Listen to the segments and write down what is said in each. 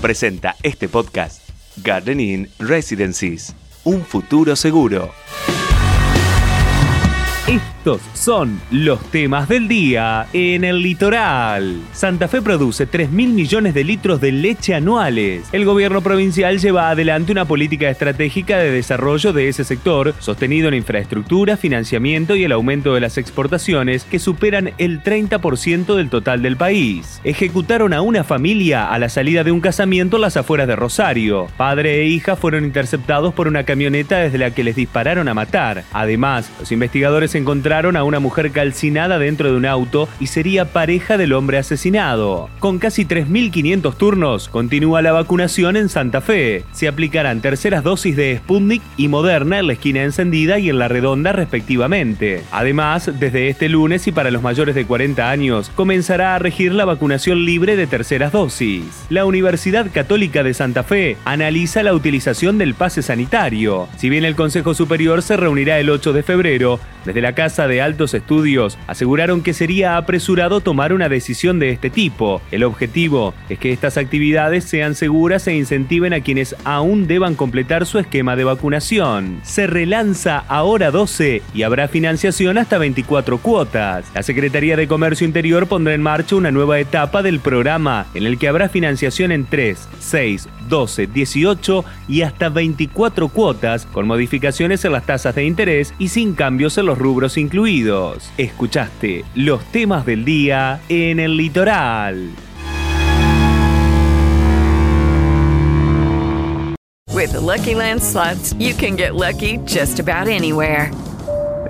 Presenta este podcast Gardening Residencies, un futuro seguro. Estos son los temas del día en el litoral. Santa Fe produce 3 mil millones de litros de leche anuales. El gobierno provincial lleva adelante una política estratégica de desarrollo de ese sector, sostenido en infraestructura, financiamiento y el aumento de las exportaciones que superan el 30% del total del país. Ejecutaron a una familia a la salida de un casamiento en las afueras de Rosario. Padre e hija fueron interceptados por una camioneta desde la que les dispararon a matar. Además, los investigadores encontraron a una mujer calcinada dentro de un auto y sería pareja del hombre asesinado. Con casi 3.500 turnos, continúa la vacunación en Santa Fe. Se aplicarán terceras dosis de Sputnik y Moderna en la esquina encendida y en la redonda respectivamente. Además, desde este lunes y para los mayores de 40 años, comenzará a regir la vacunación libre de terceras dosis. La Universidad Católica de Santa Fe analiza la utilización del pase sanitario. Si bien el Consejo Superior se reunirá el 8 de febrero, desde la Casa de Altos Estudios aseguraron que sería apresurado tomar una decisión de este tipo. El objetivo es que estas actividades sean seguras e incentiven a quienes aún deban completar su esquema de vacunación. Se relanza ahora 12 y habrá financiación hasta 24 cuotas. La Secretaría de Comercio Interior pondrá en marcha una nueva etapa del programa en el que habrá financiación en 3, 6, 12, 18 y hasta 24 cuotas con modificaciones en las tasas de interés y sin cambios en los rubros incluidos. Escuchaste los temas del día en el litoral. With the Lucky Land slots, you can get lucky just about anywhere.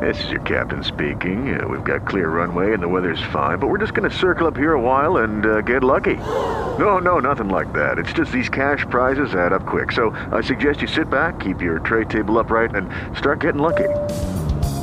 This is your captain speaking. Uh, we've got clear runway and the weather's fine, but we're just going to circle up here a while and uh, get lucky. No, no, nothing like that. It's just these cash prizes add up quick. So I suggest you sit back, keep your tray table upright, and start getting lucky.